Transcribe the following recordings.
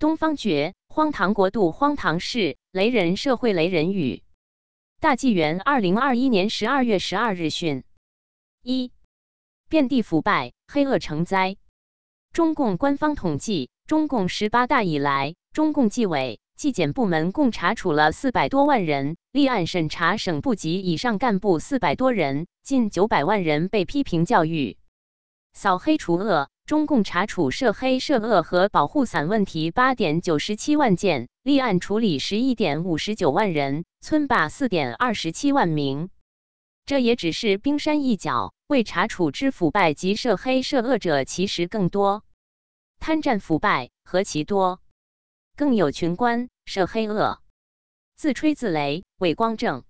东方觉，荒唐国度，荒唐事，雷人社会，雷人语。大纪元二零二一年十二月十二日讯：一，遍地腐败，黑恶成灾。中共官方统计，中共十八大以来，中共纪委、纪检部门共查处了四百多万人，立案审查省部级以上干部四百多人，近九百万人被批评教育。扫黑除恶。中共查处涉黑涉恶和保护伞问题八点九十七万件，立案处理十一点五十九万人，村霸四点二十七万名。这也只是冰山一角，未查处之腐败及涉黑涉恶者其实更多。贪占腐败何其多，更有群官涉黑恶，自吹自擂，伪光正，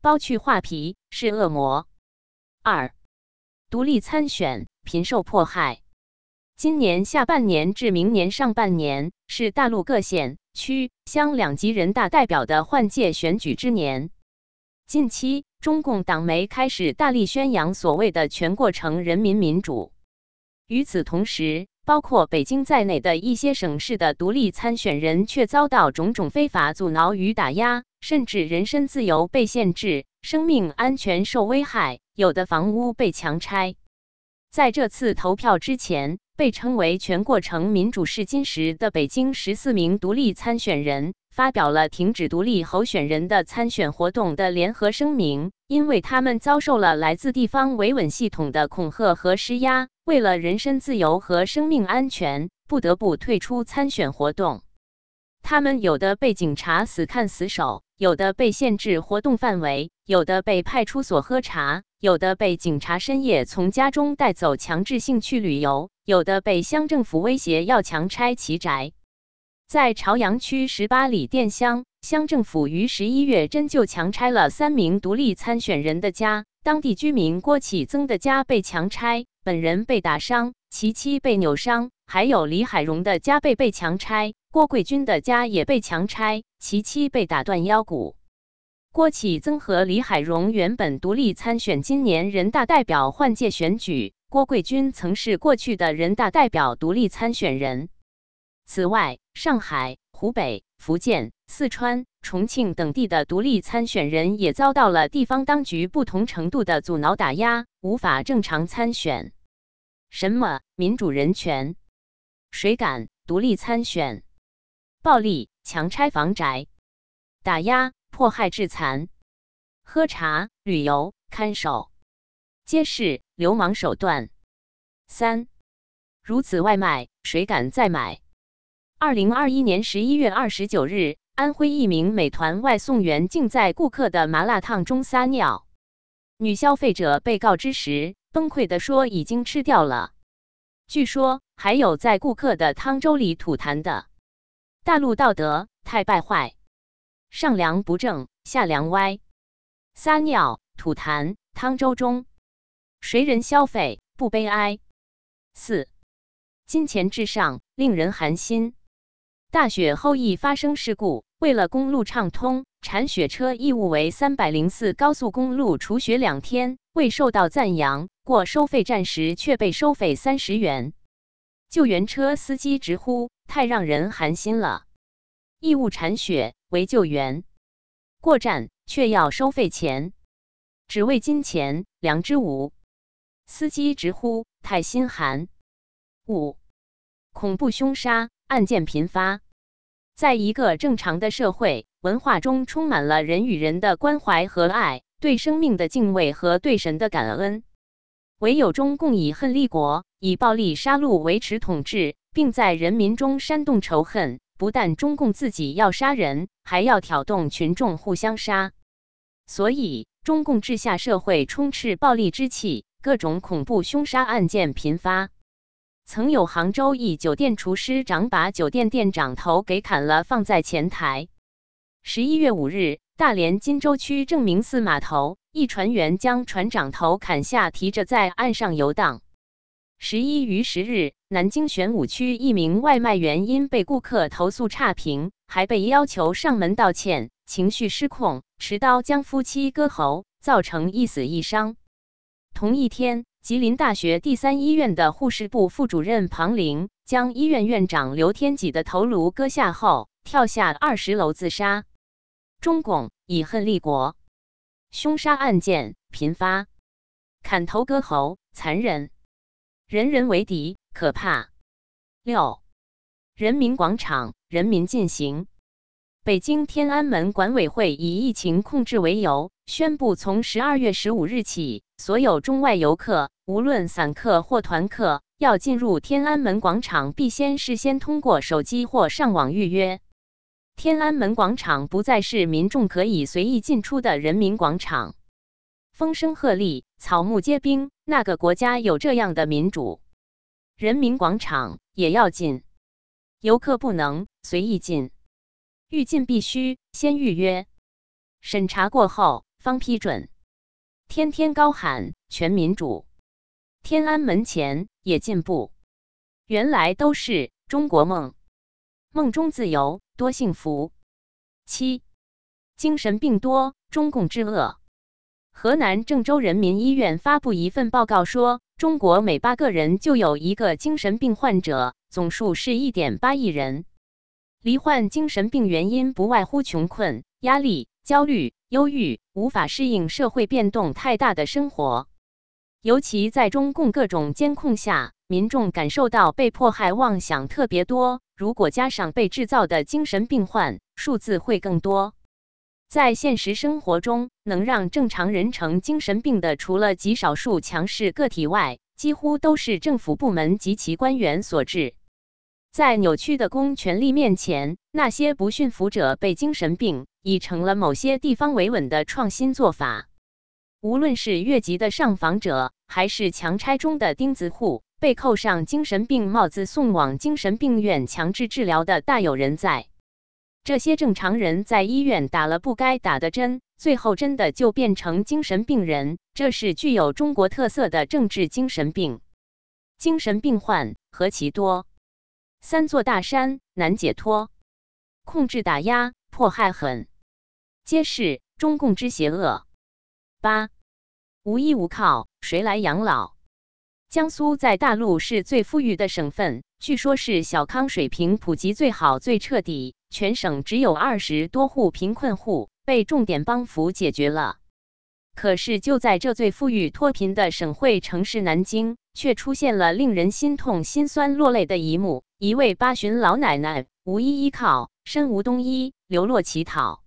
剥去画皮是恶魔。二，独立参选，频受迫害。今年下半年至明年上半年是大陆各县、区、乡两级人大代表的换届选举之年。近期，中共党媒开始大力宣扬所谓的全过程人民民主。与此同时，包括北京在内的一些省市的独立参选人却遭到种种非法阻挠与打压，甚至人身自由被限制，生命安全受危害，有的房屋被强拆。在这次投票之前。被称为全过程民主试金石的北京十四名独立参选人发表了停止独立候选人的参选活动的联合声明，因为他们遭受了来自地方维稳系统的恐吓和施压，为了人身自由和生命安全，不得不退出参选活动。他们有的被警察死看死守，有的被限制活动范围，有的被派出所喝茶，有的被警察深夜从家中带走，强制性去旅游。有的被乡政府威胁要强拆其宅，在朝阳区十八里店乡，乡政府于十一月真就强拆了三名独立参选人的家。当地居民郭启增的家被强拆，本人被打伤，其妻被扭伤；还有李海荣的家被被强拆，郭桂军的家也被强拆，其妻被打断腰骨。郭启增和李海荣原本独立参选今年人大代表换届选举。郭桂军曾是过去的人大代表独立参选人。此外，上海、湖北、福建、四川、重庆等地的独立参选人也遭到了地方当局不同程度的阻挠打压，无法正常参选。什么民主人权？谁敢独立参选？暴力强拆房宅，打压迫害致残，喝茶旅游看守。皆是流氓手段。三，如此外卖，谁敢再买？二零二一年十一月二十九日，安徽一名美团外送员竟在顾客的麻辣烫中撒尿，女消费者被告知时崩溃的说已经吃掉了。据说还有在顾客的汤粥里吐痰的。大陆道德太败坏，上梁不正下梁歪，撒尿吐痰汤粥中。谁人消费不悲哀？四，金钱至上，令人寒心。大雪后易发生事故，为了公路畅通，铲雪车义务为三百零四高速公路除雪两天，未受到赞扬。过收费站时却被收费三十元，救援车司机直呼太让人寒心了。义务铲雪为救援，过站却要收费钱，只为金钱，良知无。司机直呼太心寒。五，恐怖凶杀案件频发。在一个正常的社会文化中，充满了人与人的关怀和爱，对生命的敬畏和对神的感恩。唯有中共以恨立国，以暴力杀戮维持统治，并在人民中煽动仇恨。不但中共自己要杀人，还要挑动群众互相杀。所以，中共治下社会充斥暴力之气。各种恐怖凶杀案件频发，曾有杭州一酒店厨师长把酒店店长头给砍了，放在前台。十一月五日，大连金州区正明寺码头，一船员将船长头砍下，提着在岸上游荡。十一于十日，南京玄武区一名外卖员因被顾客投诉差评，还被要求上门道歉，情绪失控，持刀将夫妻割喉，造成一死一伤。同一天，吉林大学第三医院的护士部副主任庞玲将医院院长刘天己的头颅割下后，跳下二十楼自杀。中共以恨立国，凶杀案件频发，砍头割喉，残忍，人人为敌，可怕。六，人民广场，人民进行。北京天安门管委会以疫情控制为由，宣布从十二月十五日起，所有中外游客，无论散客或团客，要进入天安门广场，必先事先通过手机或上网预约。天安门广场不再是民众可以随意进出的人民广场。风声鹤唳，草木皆兵，那个国家有这样的民主？人民广场也要进，游客不能随意进。欲进必须先预约，审查过后方批准。天天高喊全民主，天安门前也进步。原来都是中国梦，梦中自由多幸福。七，精神病多，中共之恶。河南郑州人民医院发布一份报告说，中国每八个人就有一个精神病患者，总数是一点八亿人。罹患精神病原因不外乎穷困、压力、焦虑、忧郁，无法适应社会变动太大的生活。尤其在中共各种监控下，民众感受到被迫害妄想特别多。如果加上被制造的精神病患，数字会更多。在现实生活中，能让正常人成精神病的，除了极少数强势个体外，几乎都是政府部门及其官员所致。在扭曲的公权力面前，那些不驯服者被精神病已成了某些地方维稳的创新做法。无论是越级的上访者，还是强拆中的钉子户，被扣上精神病帽子送往精神病院强制治疗的大有人在。这些正常人在医院打了不该打的针，最后真的就变成精神病人。这是具有中国特色的政治精神病。精神病患何其多！三座大山难解脱，控制打压迫害狠，皆是中共之邪恶。八无依无靠，谁来养老？江苏在大陆是最富裕的省份，据说是小康水平普及最好、最彻底，全省只有二十多户贫困户被重点帮扶解决了。可是就在这最富裕脱贫的省会城市南京，却出现了令人心痛心酸落泪的一幕。一位八旬老奶奶无依依靠，身无冬衣，流落乞讨。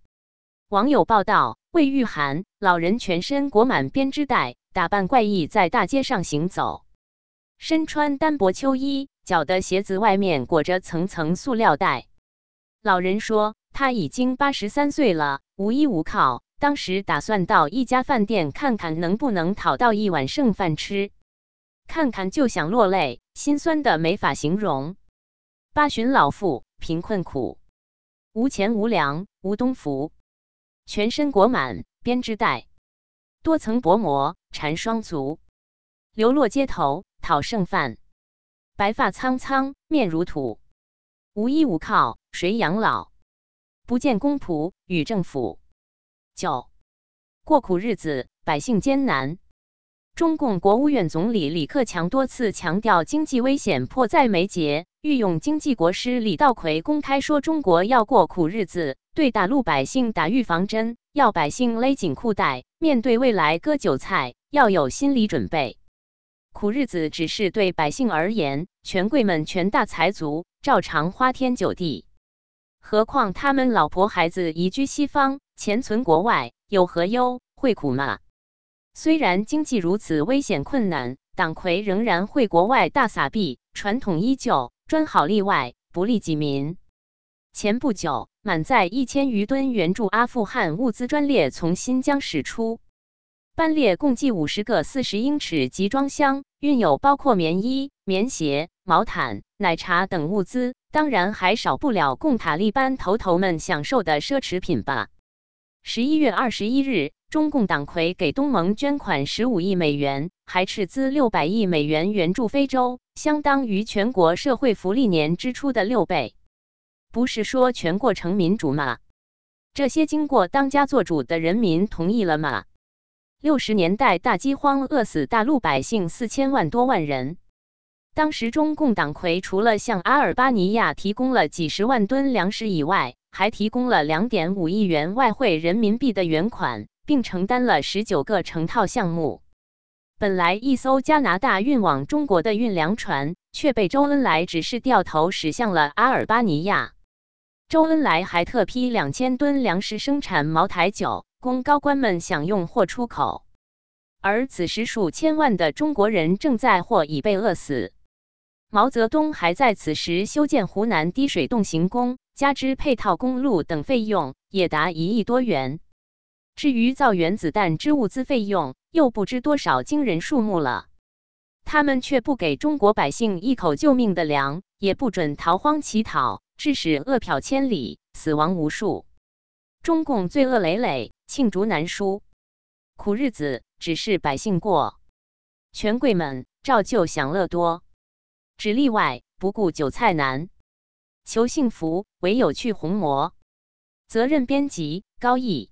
网友报道：为御寒，老人全身裹满编织袋，打扮怪异，在大街上行走，身穿单薄秋衣，脚的鞋子外面裹着层层塑料袋。老人说，他已经八十三岁了，无依无靠，当时打算到一家饭店看看能不能讨到一碗剩饭吃，看看就想落泪，心酸的没法形容。八旬老妇贫困苦，无钱无粮无冬服，全身裹满编织袋，多层薄膜缠双足，流落街头讨剩饭，白发苍苍面如土，无依无靠谁养老？不见公仆与政府，九过苦日子百姓艰难。中共国务院总理李克强多次强调经济危险迫在眉睫。御用经济国师李稻葵公开说：“中国要过苦日子，对大陆百姓打预防针，要百姓勒紧裤带，面对未来割韭菜，要有心理准备。苦日子只是对百姓而言，权贵们权大财足，照常花天酒地。何况他们老婆孩子移居西方，钱存国外，有何忧？会苦吗？虽然经济如此危险困难，党魁仍然会国外大撒币，传统依旧。”专好利外，不利己民。前不久，满载一千余吨援助阿富汗物资专列从新疆驶出，班列共计五十个四十英尺集装箱，运有包括棉衣、棉鞋、毛毯、奶茶等物资，当然还少不了供塔利班头头们享受的奢侈品吧。十一月二十一日。中共党魁给东盟捐款十五亿美元，还斥资六百亿美元援助非洲，相当于全国社会福利年支出的六倍。不是说全过程民主吗？这些经过当家作主的人民同意了吗？六十年代大饥荒饿死大陆百姓四千万多万人，当时中共党魁除了向阿尔巴尼亚提供了几十万吨粮食以外，还提供了两点五亿元外汇人民币的援款，并承担了十九个成套项目。本来一艘加拿大运往中国的运粮船，却被周恩来指示掉头驶向了阿尔巴尼亚。周恩来还特批两千吨粮食生产茅台酒，供高官们享用或出口。而此时，数千万的中国人正在或已被饿死。毛泽东还在此时修建湖南滴水洞行宫，加之配套公路等费用，也达一亿多元。至于造原子弹之物资费用，又不知多少惊人数目了。他们却不给中国百姓一口救命的粮，也不准逃荒乞讨，致使饿殍千里，死亡无数。中共罪恶累累，罄竹难书，苦日子只是百姓过，权贵们照旧享乐多。只例外，不顾韭菜难，求幸福唯有去红魔。责任编辑：高毅。